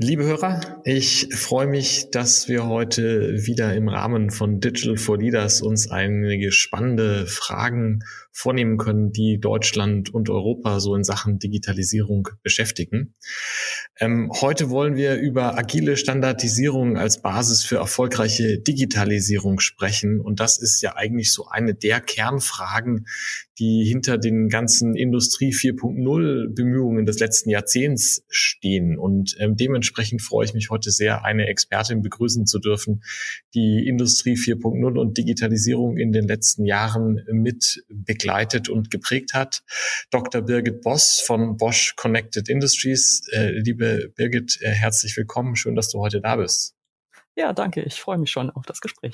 Liebe Hörer, ich freue mich, dass wir heute wieder im Rahmen von Digital for Leaders uns einige spannende Fragen vornehmen können, die Deutschland und Europa so in Sachen Digitalisierung beschäftigen. Ähm, heute wollen wir über agile Standardisierung als Basis für erfolgreiche Digitalisierung sprechen. Und das ist ja eigentlich so eine der Kernfragen, die hinter den ganzen Industrie 4.0 Bemühungen des letzten Jahrzehnts stehen. Und ähm, dementsprechend freue ich mich heute sehr, eine Expertin begrüßen zu dürfen, die Industrie 4.0 und Digitalisierung in den letzten Jahren mit begleitet und geprägt hat. Dr. Birgit Boss von Bosch Connected Industries. Äh, liebe Birgit, äh, herzlich willkommen. Schön, dass du heute da bist. Ja, danke. Ich freue mich schon auf das Gespräch.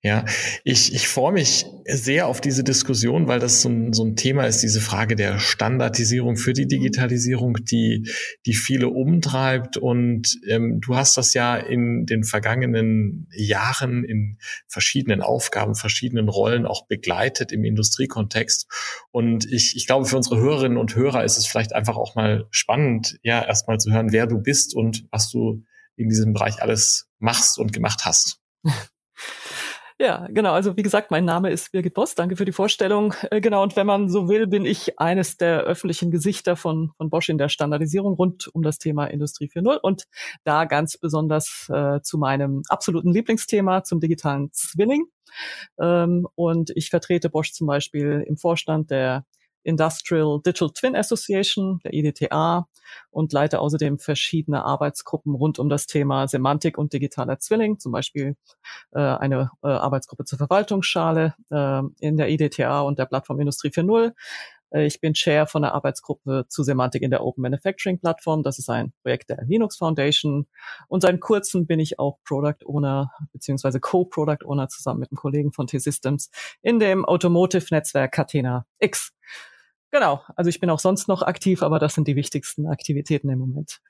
Ja, ich, ich freue mich sehr auf diese Diskussion, weil das so ein, so ein Thema ist, diese Frage der Standardisierung für die Digitalisierung, die, die viele umtreibt. Und ähm, du hast das ja in den vergangenen Jahren in verschiedenen Aufgaben, verschiedenen Rollen auch begleitet im Industriekontext. Und ich, ich glaube, für unsere Hörerinnen und Hörer ist es vielleicht einfach auch mal spannend, ja, erstmal zu hören, wer du bist und was du in diesem Bereich alles machst und gemacht hast. Ja, genau. Also wie gesagt, mein Name ist Birgit Boss. Danke für die Vorstellung. Äh, genau. Und wenn man so will, bin ich eines der öffentlichen Gesichter von, von Bosch in der Standardisierung rund um das Thema Industrie 4.0 und da ganz besonders äh, zu meinem absoluten Lieblingsthema, zum digitalen Zwilling. Ähm, und ich vertrete Bosch zum Beispiel im Vorstand der Industrial Digital Twin Association, der IDTA, und leite außerdem verschiedene Arbeitsgruppen rund um das Thema Semantik und digitaler Zwilling, zum Beispiel äh, eine äh, Arbeitsgruppe zur Verwaltungsschale äh, in der IDTA und der Plattform Industrie 4.0. Äh, ich bin Chair von der Arbeitsgruppe zu Semantik in der Open Manufacturing Plattform. Das ist ein Projekt der Linux Foundation. Und seit kurzem bin ich auch Product Owner beziehungsweise Co-Product Owner zusammen mit einem Kollegen von T-Systems in dem Automotive-Netzwerk Catena X. Genau, also ich bin auch sonst noch aktiv, aber das sind die wichtigsten Aktivitäten im Moment.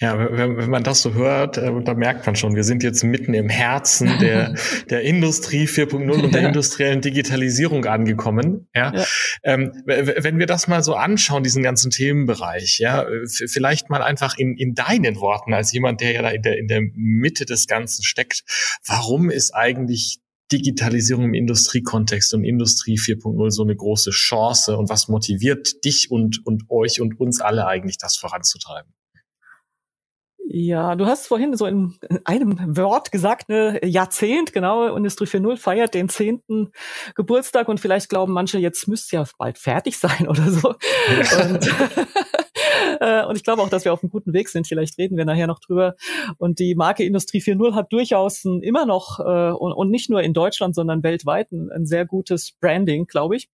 Ja, wenn, wenn man das so hört, äh, da merkt man schon, wir sind jetzt mitten im Herzen der, der Industrie 4.0 und der industriellen Digitalisierung angekommen. Ja, ja. Ähm, wenn wir das mal so anschauen, diesen ganzen Themenbereich, ja, vielleicht mal einfach in, in deinen Worten als jemand, der ja da in der, in der Mitte des Ganzen steckt, warum ist eigentlich Digitalisierung im Industriekontext und Industrie 4.0 so eine große Chance und was motiviert dich und, und euch und uns alle eigentlich, das voranzutreiben? Ja, du hast vorhin so in einem Wort gesagt, ne, Jahrzehnt, genau, Industrie 4.0 feiert den zehnten Geburtstag und vielleicht glauben manche, jetzt müsste ja bald fertig sein oder so. Und, äh, und ich glaube auch, dass wir auf einem guten Weg sind. Vielleicht reden wir nachher noch drüber. Und die Marke Industrie 4.0 hat durchaus ein, immer noch äh, und, und nicht nur in Deutschland, sondern weltweit ein, ein sehr gutes Branding, glaube ich.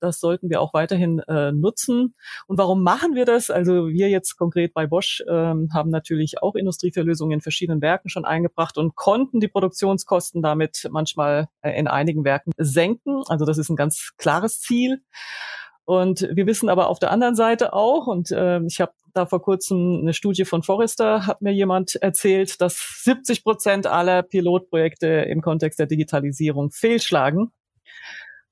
Das sollten wir auch weiterhin äh, nutzen. Und warum machen wir das? Also wir jetzt konkret bei Bosch ähm, haben natürlich auch Industrie 4 Lösungen in verschiedenen Werken schon eingebracht und konnten die Produktionskosten damit manchmal äh, in einigen Werken senken. Also das ist ein ganz klares Ziel. Und wir wissen aber auf der anderen Seite auch, und äh, ich habe da vor kurzem eine Studie von Forrester, hat mir jemand erzählt, dass 70 Prozent aller Pilotprojekte im Kontext der Digitalisierung fehlschlagen.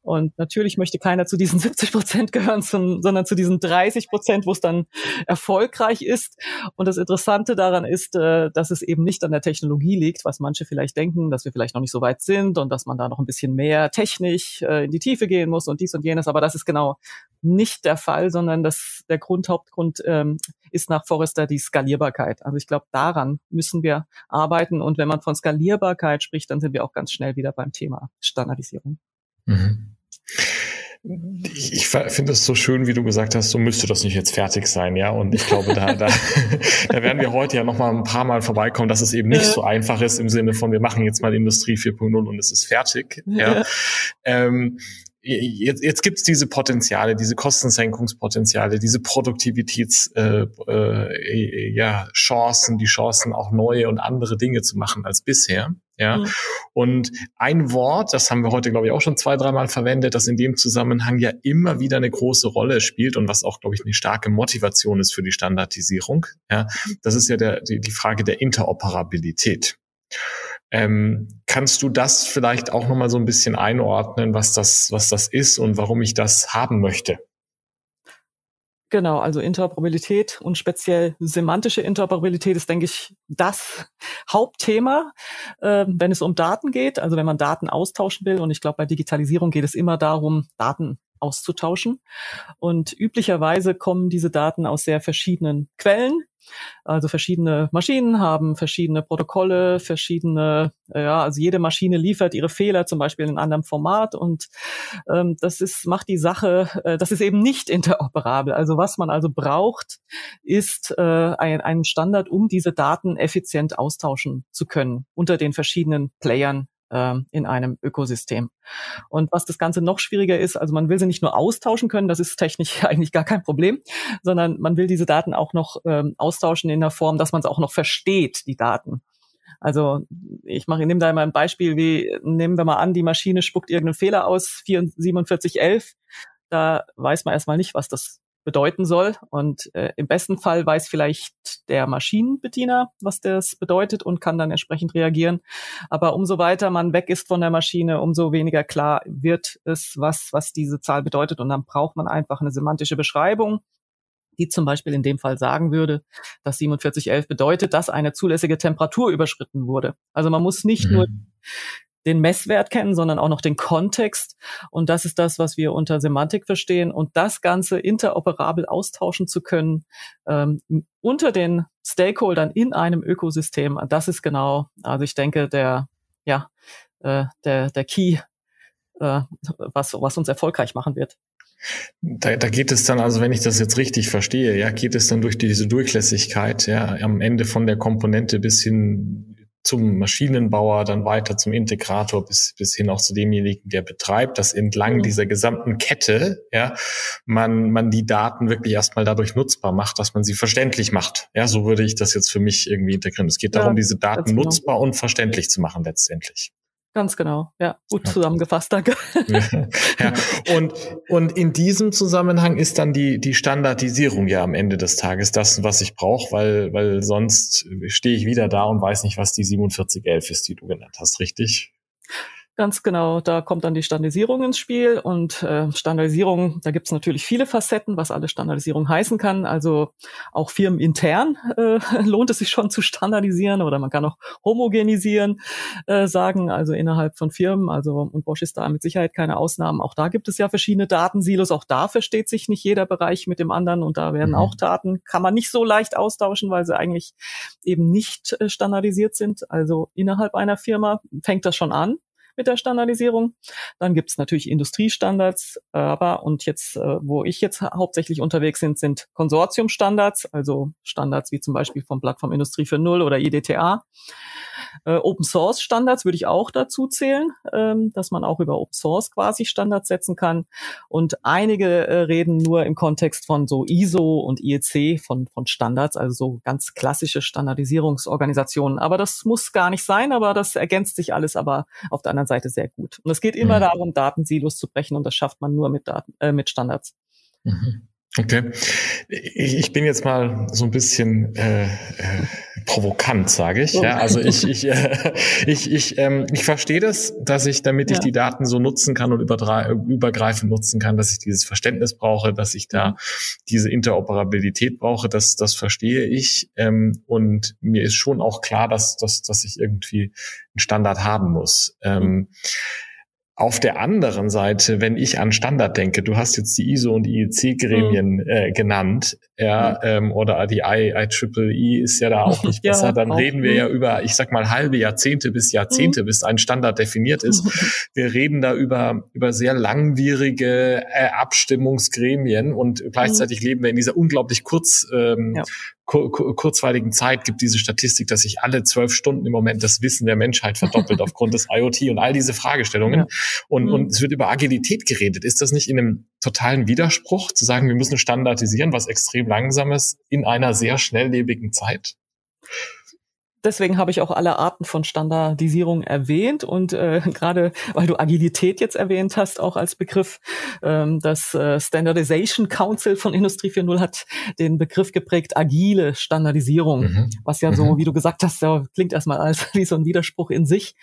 Und natürlich möchte keiner zu diesen 70 Prozent gehören, sondern zu diesen 30 Prozent, wo es dann erfolgreich ist. Und das Interessante daran ist, äh, dass es eben nicht an der Technologie liegt, was manche vielleicht denken, dass wir vielleicht noch nicht so weit sind und dass man da noch ein bisschen mehr technisch äh, in die Tiefe gehen muss und dies und jenes. Aber das ist genau nicht der Fall, sondern das, der Grund, Hauptgrund ähm, ist nach Forrester die Skalierbarkeit. Also ich glaube, daran müssen wir arbeiten. Und wenn man von Skalierbarkeit spricht, dann sind wir auch ganz schnell wieder beim Thema Standardisierung. Mhm. Ich, ich finde es so schön, wie du gesagt hast, so müsste das nicht jetzt fertig sein, ja. Und ich glaube, da, da, da werden wir heute ja noch mal ein paar Mal vorbeikommen, dass es eben nicht so einfach ist im Sinne von, wir machen jetzt mal Industrie 4.0 und es ist fertig. Ja. Ähm, jetzt, jetzt gibt es diese Potenziale, diese Kostensenkungspotenziale, diese Produktivitäts äh, äh, ja, Chancen, die Chancen auch neue und andere Dinge zu machen als bisher. Ja. Mhm. Und ein Wort, das haben wir heute, glaube ich, auch schon zwei, dreimal verwendet, das in dem Zusammenhang ja immer wieder eine große Rolle spielt und was auch, glaube ich, eine starke Motivation ist für die Standardisierung. Ja. Das ist ja der, die, die Frage der Interoperabilität. Ähm, kannst du das vielleicht auch nochmal so ein bisschen einordnen, was das, was das ist und warum ich das haben möchte? Genau, also Interoperabilität und speziell semantische Interoperabilität ist, denke ich, das Hauptthema, äh, wenn es um Daten geht. Also wenn man Daten austauschen will. Und ich glaube, bei Digitalisierung geht es immer darum, Daten auszutauschen. Und üblicherweise kommen diese Daten aus sehr verschiedenen Quellen. Also verschiedene Maschinen haben verschiedene Protokolle, verschiedene, äh, ja, also jede Maschine liefert ihre Fehler zum Beispiel in einem anderen Format und ähm, das ist, macht die Sache, äh, das ist eben nicht interoperabel. Also was man also braucht, ist äh, ein, ein Standard, um diese Daten effizient austauschen zu können unter den verschiedenen Playern in einem Ökosystem. Und was das Ganze noch schwieriger ist, also man will sie nicht nur austauschen können, das ist technisch eigentlich gar kein Problem, sondern man will diese Daten auch noch ähm, austauschen in der Form, dass man es auch noch versteht, die Daten. Also ich mache, nehme da mal ein Beispiel, wie nehmen wir mal an, die Maschine spuckt irgendeinen Fehler aus, 4711. Da weiß man erstmal nicht, was das bedeuten soll. Und äh, im besten Fall weiß vielleicht der Maschinenbediener, was das bedeutet und kann dann entsprechend reagieren. Aber umso weiter man weg ist von der Maschine, umso weniger klar wird es, was, was diese Zahl bedeutet. Und dann braucht man einfach eine semantische Beschreibung, die zum Beispiel in dem Fall sagen würde, dass 4711 bedeutet, dass eine zulässige Temperatur überschritten wurde. Also man muss nicht mhm. nur den Messwert kennen, sondern auch noch den Kontext. Und das ist das, was wir unter Semantik verstehen. Und das Ganze interoperabel austauschen zu können ähm, unter den Stakeholdern in einem Ökosystem, das ist genau, also ich denke, der, ja, äh, der, der Key, äh, was, was uns erfolgreich machen wird. Da, da geht es dann, also wenn ich das jetzt richtig verstehe, ja, geht es dann durch diese Durchlässigkeit, ja, am Ende von der Komponente bis hin zum Maschinenbauer, dann weiter zum Integrator bis, bis hin auch zu demjenigen, der betreibt, dass entlang mhm. dieser gesamten Kette, ja, man, man die Daten wirklich erstmal dadurch nutzbar macht, dass man sie verständlich macht. Ja, so würde ich das jetzt für mich irgendwie integrieren. Es geht darum, ja, diese Daten genau. nutzbar und verständlich zu machen letztendlich. Ganz genau, ja, gut zusammengefasst, danke. ja, und, und in diesem Zusammenhang ist dann die, die Standardisierung ja am Ende des Tages das, was ich brauche, weil, weil sonst stehe ich wieder da und weiß nicht, was die 4711 ist, die du genannt hast, richtig? Ganz genau, da kommt dann die Standardisierung ins Spiel und äh, Standardisierung, da gibt es natürlich viele Facetten, was alle Standardisierung heißen kann. Also auch firmenintern äh, lohnt es sich schon zu standardisieren oder man kann auch homogenisieren äh, sagen, also innerhalb von Firmen. Also und Bosch ist da mit Sicherheit keine Ausnahmen. Auch da gibt es ja verschiedene Datensilos. Auch da versteht sich nicht jeder Bereich mit dem anderen und da werden mhm. auch Daten kann man nicht so leicht austauschen, weil sie eigentlich eben nicht äh, standardisiert sind. Also innerhalb einer Firma fängt das schon an mit der Standardisierung. Dann gibt es natürlich Industriestandards, aber und jetzt, äh, wo ich jetzt hauptsächlich unterwegs bin, sind Konsortiumstandards, also Standards wie zum Beispiel vom Plattform Industrie für Null oder IDTA. Äh, Open Source Standards würde ich auch dazu zählen, ähm, dass man auch über Open Source quasi Standards setzen kann. Und einige äh, reden nur im Kontext von so ISO und IEC von, von Standards, also so ganz klassische Standardisierungsorganisationen. Aber das muss gar nicht sein, aber das ergänzt sich alles aber auf der anderen Seite sehr gut. Und es geht immer mhm. darum, Datensilos zu brechen und das schafft man nur mit Daten, äh, mit Standards. Mhm. Okay. Ich bin jetzt mal so ein bisschen äh, äh, provokant, sage ich. Ja, also ich ich äh, ich ich, ähm, ich verstehe das, dass ich, damit ich ja. die Daten so nutzen kann und übergreifend nutzen kann, dass ich dieses Verständnis brauche, dass ich da diese Interoperabilität brauche. Das das verstehe ich ähm, und mir ist schon auch klar, dass dass dass ich irgendwie einen Standard haben muss. Ähm. Auf der anderen Seite, wenn ich an Standard denke, du hast jetzt die ISO und die IEC-Gremien mhm. äh, genannt, ja, mhm. ähm, oder die IEEE ist ja da auch nicht ja, besser, dann reden wir ja über, ich sag mal, halbe Jahrzehnte bis Jahrzehnte, mhm. bis ein Standard definiert ist. Wir reden da über, über sehr langwierige äh, Abstimmungsgremien und gleichzeitig mhm. leben wir in dieser unglaublich kurz, ähm, ja kurzweiligen Zeit gibt diese Statistik, dass sich alle zwölf Stunden im Moment das Wissen der Menschheit verdoppelt aufgrund des IoT und all diese Fragestellungen. Ja. Und, mhm. und es wird über Agilität geredet. Ist das nicht in einem totalen Widerspruch, zu sagen, wir müssen standardisieren, was extrem langsames in einer sehr schnelllebigen Zeit? Deswegen habe ich auch alle Arten von Standardisierung erwähnt und äh, gerade weil du Agilität jetzt erwähnt hast, auch als Begriff, ähm, das äh, Standardization Council von Industrie 4.0 hat den Begriff geprägt, agile Standardisierung, mhm. was ja so, mhm. wie du gesagt hast, ja, klingt erstmal als wie so ein Widerspruch in sich.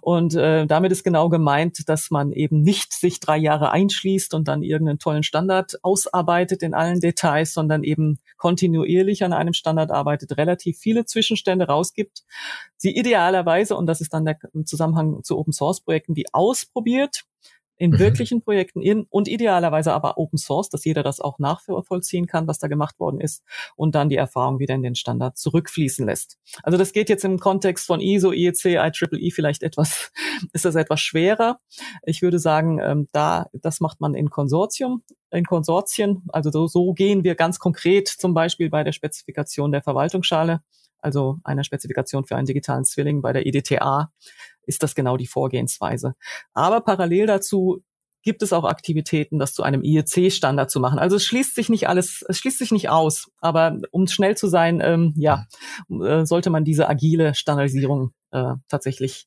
Und äh, damit ist genau gemeint, dass man eben nicht sich drei Jahre einschließt und dann irgendeinen tollen Standard ausarbeitet in allen Details, sondern eben kontinuierlich an einem Standard arbeitet, relativ viele Zwischenstände raus gibt, sie idealerweise, und das ist dann der Zusammenhang zu Open Source Projekten, die ausprobiert, in mhm. wirklichen Projekten in und idealerweise aber Open Source, dass jeder das auch nachvollziehen kann, was da gemacht worden ist und dann die Erfahrung wieder in den Standard zurückfließen lässt. Also das geht jetzt im Kontext von ISO, IEC, IEEE vielleicht etwas, ist das etwas schwerer. Ich würde sagen, ähm, da, das macht man in Konsortium, in Konsortien. Also so, so gehen wir ganz konkret zum Beispiel bei der Spezifikation der Verwaltungsschale also einer Spezifikation für einen digitalen Zwilling bei der EDTA, ist das genau die Vorgehensweise. Aber parallel dazu gibt es auch Aktivitäten, das zu einem IEC-Standard zu machen. Also es schließt sich nicht alles, es schließt sich nicht aus. Aber um schnell zu sein, ähm, ja, äh, sollte man diese agile Standardisierung äh, tatsächlich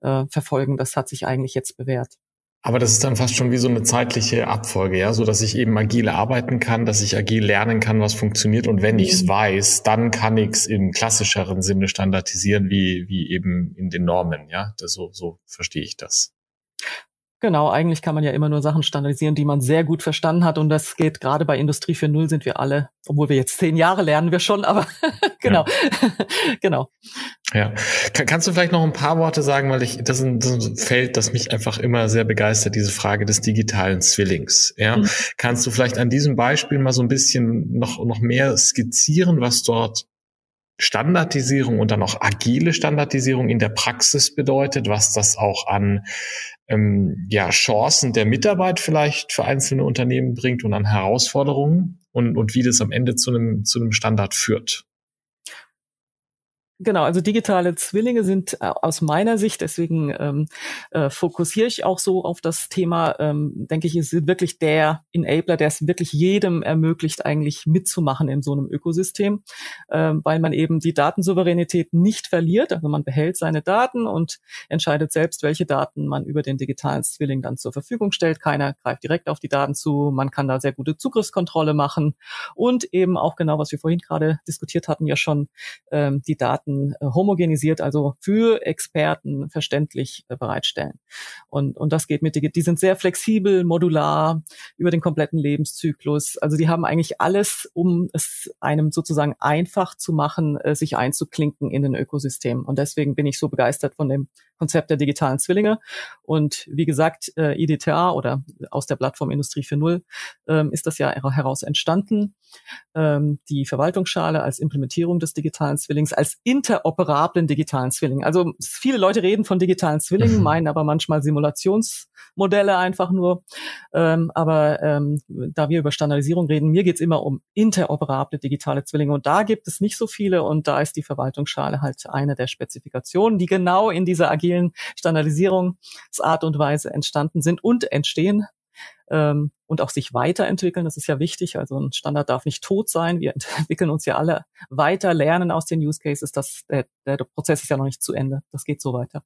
äh, verfolgen. Das hat sich eigentlich jetzt bewährt. Aber das ist dann fast schon wie so eine zeitliche Abfolge, ja, so dass ich eben agil arbeiten kann, dass ich agil lernen kann, was funktioniert. Und wenn ich es mhm. weiß, dann kann ich es im klassischeren Sinne standardisieren, wie, wie eben in den Normen, ja. Das, so, so verstehe ich das. Genau, eigentlich kann man ja immer nur Sachen standardisieren, die man sehr gut verstanden hat. Und das geht gerade bei Industrie 4.0 sind wir alle, obwohl wir jetzt zehn Jahre lernen wir schon, aber genau, genau. Ja, kannst du vielleicht noch ein paar Worte sagen, weil ich das ist, ein, das ist ein Feld, das mich einfach immer sehr begeistert, diese Frage des digitalen Zwillings. Ja, mhm. kannst du vielleicht an diesem Beispiel mal so ein bisschen noch noch mehr skizzieren, was dort Standardisierung und dann auch agile Standardisierung in der Praxis bedeutet, was das auch an ähm, ja, Chancen der Mitarbeit vielleicht für einzelne Unternehmen bringt und an Herausforderungen und, und wie das am Ende zu einem, zu einem Standard führt. Genau, also digitale Zwillinge sind äh, aus meiner Sicht, deswegen ähm, äh, fokussiere ich auch so auf das Thema, ähm, denke ich, ist wirklich der Enabler, der es wirklich jedem ermöglicht, eigentlich mitzumachen in so einem Ökosystem, ähm, weil man eben die Datensouveränität nicht verliert. Also man behält seine Daten und entscheidet selbst, welche Daten man über den digitalen Zwilling dann zur Verfügung stellt. Keiner greift direkt auf die Daten zu. Man kann da sehr gute Zugriffskontrolle machen und eben auch genau, was wir vorhin gerade diskutiert hatten, ja schon ähm, die Daten Daten äh, homogenisiert, also für Experten verständlich äh, bereitstellen. Und, und das geht mit, die, die sind sehr flexibel, modular, über den kompletten Lebenszyklus. Also die haben eigentlich alles, um es einem sozusagen einfach zu machen, äh, sich einzuklinken in den Ökosystem. Und deswegen bin ich so begeistert von dem Konzept der digitalen Zwillinge. Und wie gesagt, äh, IDTA oder aus der Plattform Industrie 4.0 ähm, ist das ja heraus entstanden. Ähm, die Verwaltungsschale als Implementierung des digitalen Zwillings, als interoperablen digitalen Zwilling. Also viele Leute reden von digitalen Zwillingen, mhm. meinen aber manchmal Simulationsmodelle einfach nur. Ähm, aber ähm, da wir über Standardisierung reden, mir geht's immer um interoperable digitale Zwillinge. Und da gibt es nicht so viele und da ist die Verwaltungsschale halt eine der Spezifikationen, die genau in dieser AG vielen Standardisierungsart und Weise entstanden sind und entstehen ähm, und auch sich weiterentwickeln. Das ist ja wichtig. Also ein Standard darf nicht tot sein. Wir entwickeln uns ja alle weiter, lernen aus den Use Cases. Das, der, der Prozess ist ja noch nicht zu Ende. Das geht so weiter.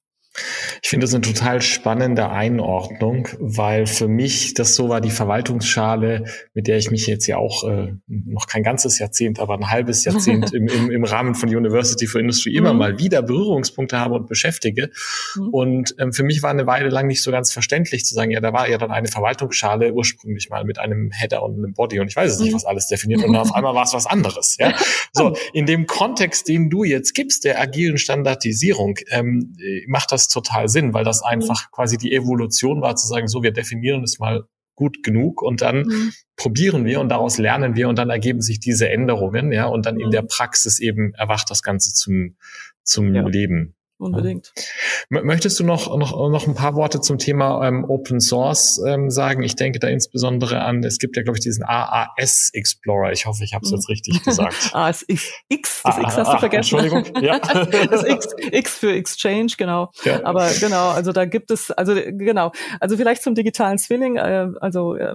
Ich finde das eine total spannende Einordnung, weil für mich das so war die Verwaltungsschale, mit der ich mich jetzt ja auch äh, noch kein ganzes Jahrzehnt, aber ein halbes Jahrzehnt im, im, im Rahmen von University for Industry immer mhm. mal wieder Berührungspunkte habe und beschäftige. Mhm. Und ähm, für mich war eine Weile lang nicht so ganz verständlich zu sagen, ja, da war ja dann eine Verwaltungsschale ursprünglich mal mit einem Header und einem Body und ich weiß es nicht, mhm. was alles definiert und dann auf einmal war es was anderes. Ja? So, in dem Kontext, den du jetzt gibst, der agilen Standardisierung, ähm, macht das das total Sinn, weil das einfach mhm. quasi die Evolution war, zu sagen, so, wir definieren es mal gut genug und dann mhm. probieren wir und daraus lernen wir und dann ergeben sich diese Änderungen, ja, und dann in der mhm. Praxis eben erwacht das Ganze zum, zum ja. Leben. Unbedingt. Möchtest du noch, noch, noch ein paar Worte zum Thema ähm, Open Source ähm, sagen? Ich denke da insbesondere an, es gibt ja, glaube ich, diesen AAS Explorer. Ich hoffe, ich habe es jetzt richtig gesagt. AAS X, das X hast du ah, vergessen. Entschuldigung, ja. das X, X für Exchange, genau. Ja. Aber genau, also da gibt es, also genau, also vielleicht zum digitalen Zwilling, äh, also, äh,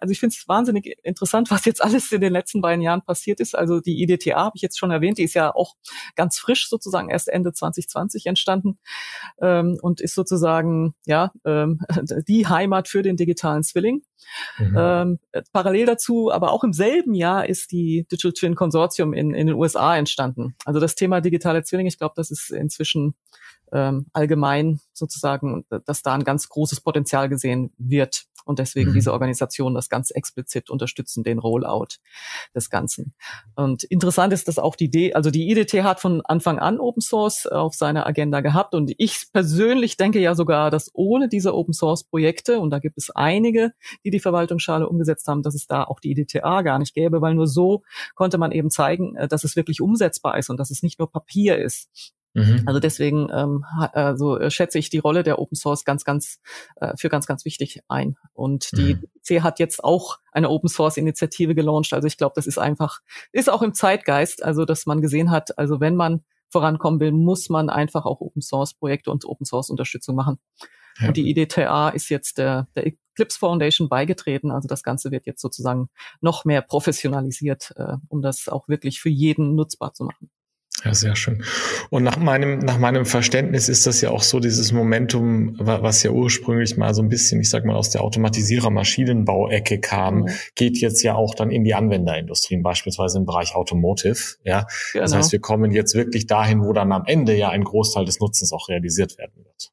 also ich finde es wahnsinnig interessant, was jetzt alles in den letzten beiden Jahren passiert ist. Also die IDTA habe ich jetzt schon erwähnt, die ist ja auch ganz frisch sozusagen erst Ende 2020 entstanden ähm, und ist sozusagen ja ähm, die Heimat für den digitalen Zwilling. Mhm. Ähm, parallel dazu, aber auch im selben Jahr ist die Digital Twin Consortium in, in den USA entstanden. Also das Thema digitale Zwilling, ich glaube, das ist inzwischen ähm, allgemein sozusagen, dass da ein ganz großes Potenzial gesehen wird und deswegen mhm. diese Organisationen das ganz explizit unterstützen, den Rollout des Ganzen. Und interessant ist, dass auch die Idee, also die IDT hat von Anfang an Open Source auf seiner Agenda gehabt und ich persönlich denke ja sogar, dass ohne diese Open Source Projekte, und da gibt es einige, die die Verwaltungsschale umgesetzt haben, dass es da auch die IDTA gar nicht gäbe, weil nur so konnte man eben zeigen, äh, dass es wirklich umsetzbar ist und dass es nicht nur Papier ist. Mhm. Also deswegen ähm, also schätze ich die Rolle der Open Source ganz, ganz äh, für ganz, ganz wichtig ein. Und die mhm. C hat jetzt auch eine Open Source Initiative gelauncht. Also ich glaube, das ist einfach, ist auch im Zeitgeist, also dass man gesehen hat, also wenn man vorankommen will, muss man einfach auch Open Source Projekte und Open Source Unterstützung machen. Ja. Und die IDTA ist jetzt der, der Eclipse Foundation beigetreten. Also das Ganze wird jetzt sozusagen noch mehr professionalisiert, äh, um das auch wirklich für jeden nutzbar zu machen. Ja, sehr schön. Und nach meinem, nach meinem Verständnis ist das ja auch so dieses Momentum, was ja ursprünglich mal so ein bisschen, ich sag mal, aus der Automatisierer-Maschinenbauecke kam, mhm. geht jetzt ja auch dann in die Anwenderindustrien, beispielsweise im Bereich Automotive. Ja, genau. das heißt, wir kommen jetzt wirklich dahin, wo dann am Ende ja ein Großteil des Nutzens auch realisiert werden wird.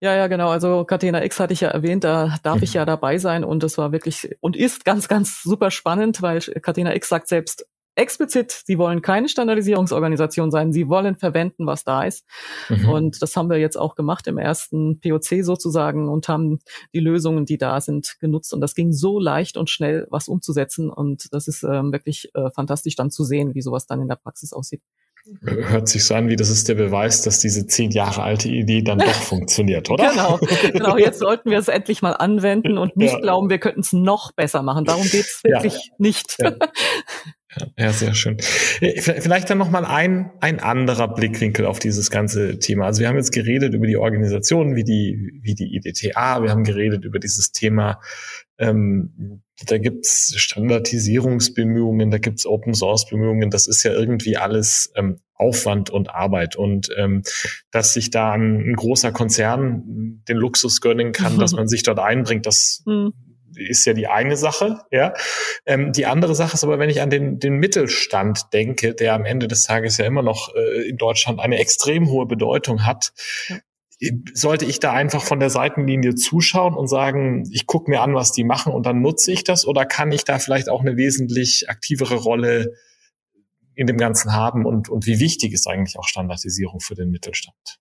Ja, ja, genau. Also Catena X hatte ich ja erwähnt, da darf ich mhm. ja dabei sein und das war wirklich und ist ganz, ganz super spannend, weil Catena X sagt selbst, explizit, sie wollen keine Standardisierungsorganisation sein, sie wollen verwenden, was da ist. Mhm. Und das haben wir jetzt auch gemacht im ersten POC sozusagen und haben die Lösungen, die da sind, genutzt. Und das ging so leicht und schnell, was umzusetzen. Und das ist ähm, wirklich äh, fantastisch dann zu sehen, wie sowas dann in der Praxis aussieht. Hört sich so an, wie das ist der Beweis, dass diese zehn Jahre alte Idee dann doch funktioniert, oder? Genau, genau. Jetzt sollten wir es endlich mal anwenden und nicht ja. glauben, wir könnten es noch besser machen. Darum geht's wirklich ja. nicht. Ja. Ja, sehr schön. Äh, vielleicht dann nochmal ein, ein anderer Blickwinkel auf dieses ganze Thema. Also wir haben jetzt geredet über die Organisationen wie die, wie die IDTA, wir haben geredet über dieses Thema, ähm, da gibt's Standardisierungsbemühungen, da gibt's Open Source Bemühungen, das ist ja irgendwie alles ähm, Aufwand und Arbeit. Und ähm, dass sich da ein, ein großer Konzern den Luxus gönnen kann, dass man sich dort einbringt, das mhm ist ja die eine Sache, ja. Ähm, die andere Sache ist aber, wenn ich an den, den Mittelstand denke, der am Ende des Tages ja immer noch äh, in Deutschland eine extrem hohe Bedeutung hat, ja. sollte ich da einfach von der Seitenlinie zuschauen und sagen, ich gucke mir an, was die machen und dann nutze ich das oder kann ich da vielleicht auch eine wesentlich aktivere Rolle in dem Ganzen haben und, und wie wichtig ist eigentlich auch Standardisierung für den Mittelstand?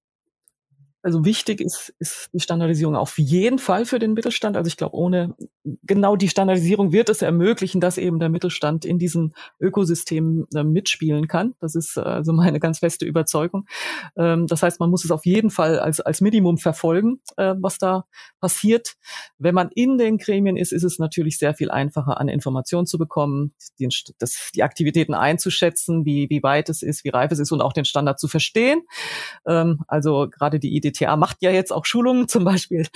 Also wichtig ist, ist die Standardisierung auf jeden Fall für den Mittelstand. Also ich glaube, ohne genau die Standardisierung wird es ermöglichen, dass eben der Mittelstand in diesem Ökosystem äh, mitspielen kann. Das ist also meine ganz feste Überzeugung. Ähm, das heißt, man muss es auf jeden Fall als, als Minimum verfolgen, äh, was da passiert. Wenn man in den Gremien ist, ist es natürlich sehr viel einfacher, an Informationen zu bekommen, die, das, die Aktivitäten einzuschätzen, wie, wie weit es ist, wie reif es ist und auch den Standard zu verstehen. Ähm, also gerade die Idee DTA macht ja jetzt auch Schulungen zum Beispiel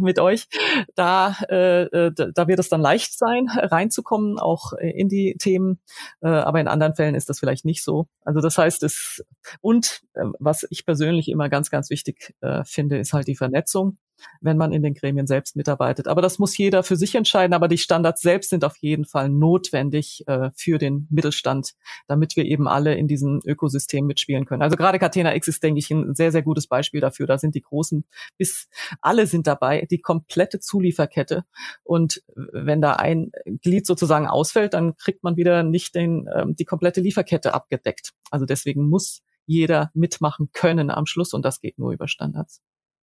mit euch. Da, äh, äh da wird es dann leicht sein, reinzukommen, auch in die Themen. Äh, aber in anderen Fällen ist das vielleicht nicht so. Also das heißt, es und äh, was ich persönlich immer ganz, ganz wichtig äh, finde, ist halt die Vernetzung wenn man in den Gremien selbst mitarbeitet. Aber das muss jeder für sich entscheiden. Aber die Standards selbst sind auf jeden Fall notwendig äh, für den Mittelstand, damit wir eben alle in diesem Ökosystem mitspielen können. Also gerade Catena X ist, denke ich, ein sehr, sehr gutes Beispiel dafür. Da sind die Großen bis alle sind dabei, die komplette Zulieferkette. Und wenn da ein Glied sozusagen ausfällt, dann kriegt man wieder nicht den, ähm, die komplette Lieferkette abgedeckt. Also deswegen muss jeder mitmachen können am Schluss und das geht nur über Standards.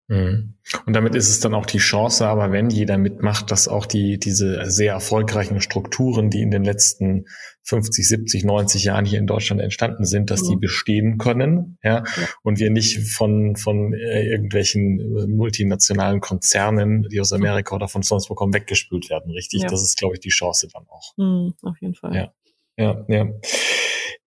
Mhm. Und damit ist es dann auch die Chance, aber wenn jeder mitmacht, dass auch die, diese sehr erfolgreichen Strukturen, die in den letzten 50, 70, 90 Jahren hier in Deutschland entstanden sind, dass mhm. die bestehen können, ja, ja, und wir nicht von, von äh, irgendwelchen äh, multinationalen Konzernen, die aus Amerika oder von sonst wo kommen, weggespült werden, richtig? Ja. Das ist, glaube ich, die Chance dann auch. Mhm, auf jeden Fall. Ja. Ja, ja.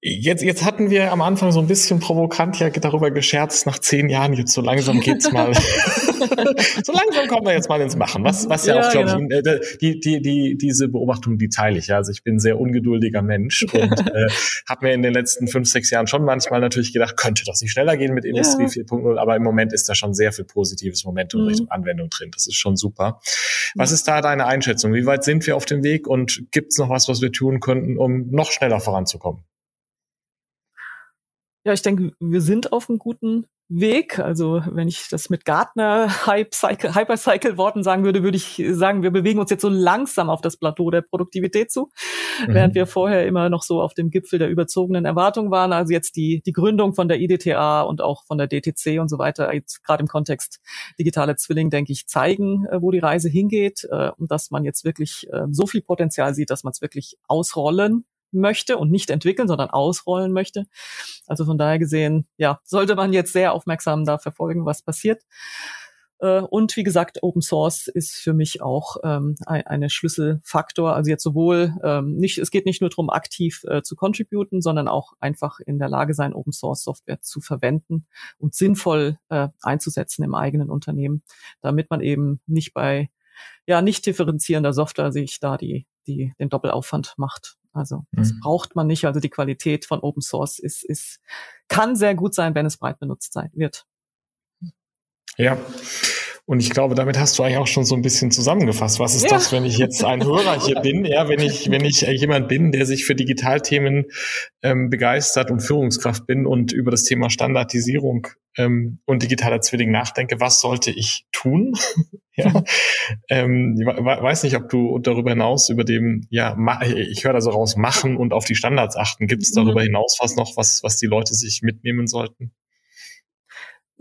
Jetzt, jetzt hatten wir am Anfang so ein bisschen provokant ja darüber gescherzt, nach zehn Jahren jetzt so langsam geht's mal. so langsam kommen wir jetzt mal ins Machen. Was, was ja, ja auch, glaube genau. ich, äh, die, die, die, diese Beobachtung, die teile ich. Ja. Also ich bin ein sehr ungeduldiger Mensch und äh, habe mir in den letzten fünf, sechs Jahren schon manchmal natürlich gedacht, könnte das nicht schneller gehen mit Industrie ja. 4.0, aber im Moment ist da schon sehr viel positives Momentum mhm. Richtung Anwendung drin. Das ist schon super. Was ist da deine Einschätzung? Wie weit sind wir auf dem Weg und gibt's noch was, was wir tun könnten, um noch schneller voranzukommen? Ja, ich denke, wir sind auf einem guten Weg. Also wenn ich das mit Gartner Hype-Cycle, Hypercycle-Worten sagen würde, würde ich sagen, wir bewegen uns jetzt so langsam auf das Plateau der Produktivität zu, mhm. während wir vorher immer noch so auf dem Gipfel der überzogenen Erwartungen waren. Also jetzt die, die Gründung von der IDTA und auch von der DTC und so weiter, jetzt gerade im Kontext digitale Zwilling, denke ich, zeigen, äh, wo die Reise hingeht äh, und dass man jetzt wirklich äh, so viel Potenzial sieht, dass man es wirklich ausrollen möchte und nicht entwickeln, sondern ausrollen möchte. Also von daher gesehen, ja, sollte man jetzt sehr aufmerksam da verfolgen, was passiert. Äh, und wie gesagt, Open Source ist für mich auch ähm, ein eine Schlüsselfaktor. Also jetzt sowohl ähm, nicht, es geht nicht nur darum, aktiv äh, zu contributen, sondern auch einfach in der Lage sein, Open Source Software zu verwenden und sinnvoll äh, einzusetzen im eigenen Unternehmen, damit man eben nicht bei ja nicht differenzierender Software sich da die die den Doppelaufwand macht. Also das mhm. braucht man nicht. Also die Qualität von Open Source ist, ist, kann sehr gut sein, wenn es breit benutzt sein wird. Ja. Und ich glaube, damit hast du eigentlich auch schon so ein bisschen zusammengefasst. Was ist ja. das, wenn ich jetzt ein Hörer hier bin? Ja, wenn ich, wenn ich jemand bin, der sich für Digitalthemen ähm, begeistert und Führungskraft bin und über das Thema Standardisierung ähm, und digitaler Zwilling nachdenke, was sollte ich tun? ja. ähm, ich weiß nicht, ob du darüber hinaus über dem, ja, ich höre da so raus, machen und auf die Standards achten. Gibt es darüber mhm. hinaus was noch, was, was die Leute sich mitnehmen sollten?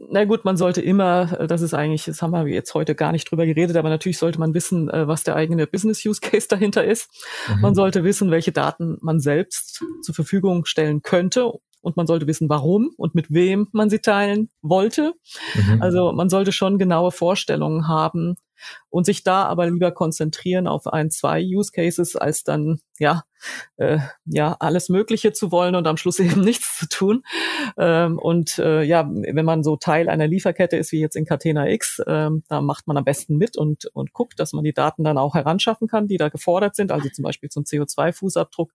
Na gut, man sollte immer, äh, das ist eigentlich, das haben wir jetzt heute gar nicht drüber geredet, aber natürlich sollte man wissen, äh, was der eigene Business Use Case dahinter ist. Mhm. Man sollte wissen, welche Daten man selbst zur Verfügung stellen könnte und man sollte wissen, warum und mit wem man sie teilen wollte. Mhm. Also man sollte schon genaue Vorstellungen haben, und sich da aber lieber konzentrieren auf ein, zwei Use Cases, als dann ja äh, ja alles Mögliche zu wollen und am Schluss eben nichts zu tun. Ähm, und äh, ja, wenn man so Teil einer Lieferkette ist wie jetzt in Catena X, ähm, da macht man am besten mit und und guckt, dass man die Daten dann auch heranschaffen kann, die da gefordert sind, also zum Beispiel zum CO2-Fußabdruck.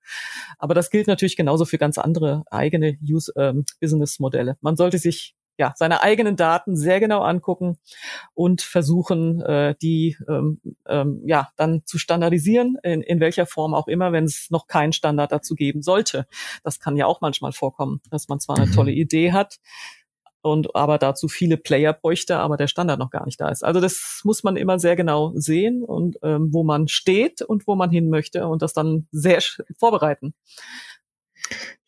Aber das gilt natürlich genauso für ganz andere eigene Use ähm, Business Modelle. Man sollte sich ja, seine eigenen Daten sehr genau angucken und versuchen, äh, die ähm, ähm, ja dann zu standardisieren, in, in welcher Form auch immer, wenn es noch keinen Standard dazu geben sollte. Das kann ja auch manchmal vorkommen, dass man zwar eine mhm. tolle Idee hat, und aber dazu viele Player bräuchte, aber der Standard noch gar nicht da ist. Also das muss man immer sehr genau sehen und ähm, wo man steht und wo man hin möchte und das dann sehr vorbereiten.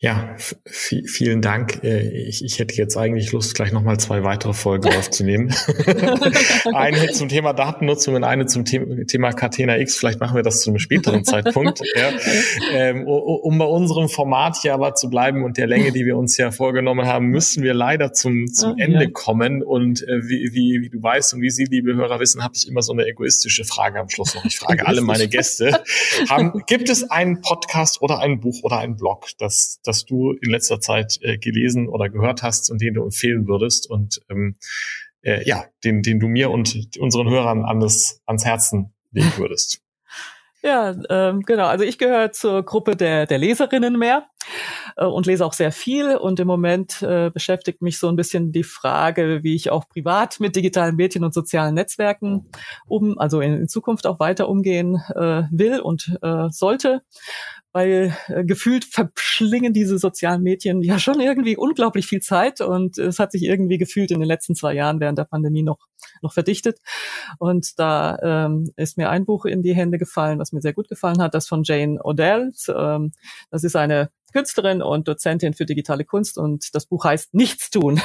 Ja, vielen Dank. Äh, ich, ich hätte jetzt eigentlich Lust, gleich nochmal zwei weitere Folgen aufzunehmen. eine zum Thema Datennutzung und eine zum Thema Catena X. Vielleicht machen wir das zu einem späteren Zeitpunkt. Ja. Ähm, um bei unserem Format hier aber zu bleiben und der Länge, die wir uns ja vorgenommen haben, müssen wir leider zum, zum oh, Ende ja. kommen. Und äh, wie, wie, wie du weißt und wie Sie, liebe Hörer, wissen, habe ich immer so eine egoistische Frage am Schluss noch. Ich frage alle meine Gäste. Haben, gibt es einen Podcast oder ein Buch oder einen Blog, das das du in letzter Zeit äh, gelesen oder gehört hast und den du empfehlen würdest und ähm, äh, ja, den, den du mir und unseren Hörern an das, ans Herzen legen würdest. Ja, ähm, genau. Also ich gehöre zur Gruppe der, der Leserinnen mehr und lese auch sehr viel. Und im Moment äh, beschäftigt mich so ein bisschen die Frage, wie ich auch privat mit digitalen Medien und sozialen Netzwerken um, also in, in Zukunft auch weiter umgehen äh, will und äh, sollte weil äh, gefühlt verschlingen diese sozialen Medien ja schon irgendwie unglaublich viel Zeit und es hat sich irgendwie gefühlt in den letzten zwei Jahren während der Pandemie noch noch verdichtet und da ähm, ist mir ein Buch in die Hände gefallen, was mir sehr gut gefallen hat, das von Jane Odell. Ähm, das ist eine Künstlerin und Dozentin für digitale Kunst und das Buch heißt Nichts tun.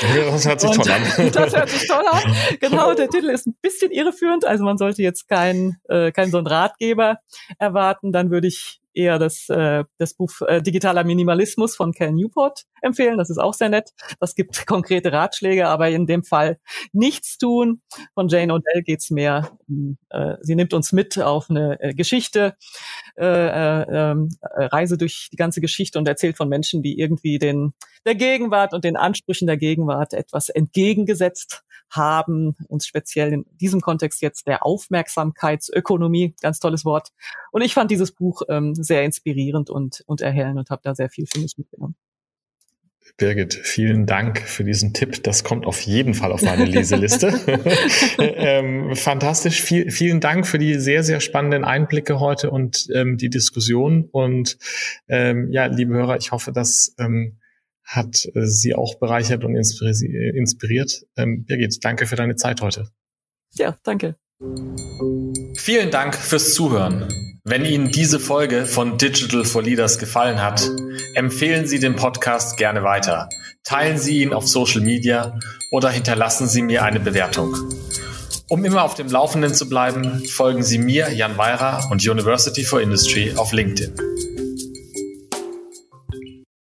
Das hört sich toll an. Das hört sich toll an. Genau, der Titel ist ein bisschen irreführend, also man sollte jetzt keinen äh, kein so einen Ratgeber erwarten, dann würde ich eher das, äh, das Buch äh, Digitaler Minimalismus von Cal Newport empfehlen. Das ist auch sehr nett. Das gibt konkrete Ratschläge, aber in dem Fall nichts tun. Von Jane Odell geht's mehr. Äh, sie nimmt uns mit auf eine äh, Geschichte, äh, äh, ähm, äh, Reise durch die ganze Geschichte und erzählt von Menschen, die irgendwie den der Gegenwart und den Ansprüchen der Gegenwart etwas entgegengesetzt haben, uns speziell in diesem Kontext jetzt der Aufmerksamkeitsökonomie, ganz tolles Wort. Und ich fand dieses Buch ähm, sehr inspirierend und, und erhellend und habe da sehr viel für mich mitgenommen. Birgit, vielen Dank für diesen Tipp. Das kommt auf jeden Fall auf meine Leseliste. ähm, fantastisch. Viel, vielen Dank für die sehr, sehr spannenden Einblicke heute und ähm, die Diskussion. Und ähm, ja, liebe Hörer, ich hoffe, dass ähm, hat äh, sie auch bereichert und inspiriert. Ähm, Birgit, danke für deine Zeit heute. Ja, danke. Vielen Dank fürs Zuhören. Wenn Ihnen diese Folge von Digital for Leaders gefallen hat, empfehlen Sie den Podcast gerne weiter. Teilen Sie ihn auf Social Media oder hinterlassen Sie mir eine Bewertung. Um immer auf dem Laufenden zu bleiben, folgen Sie mir, Jan Weira und University for Industry auf LinkedIn.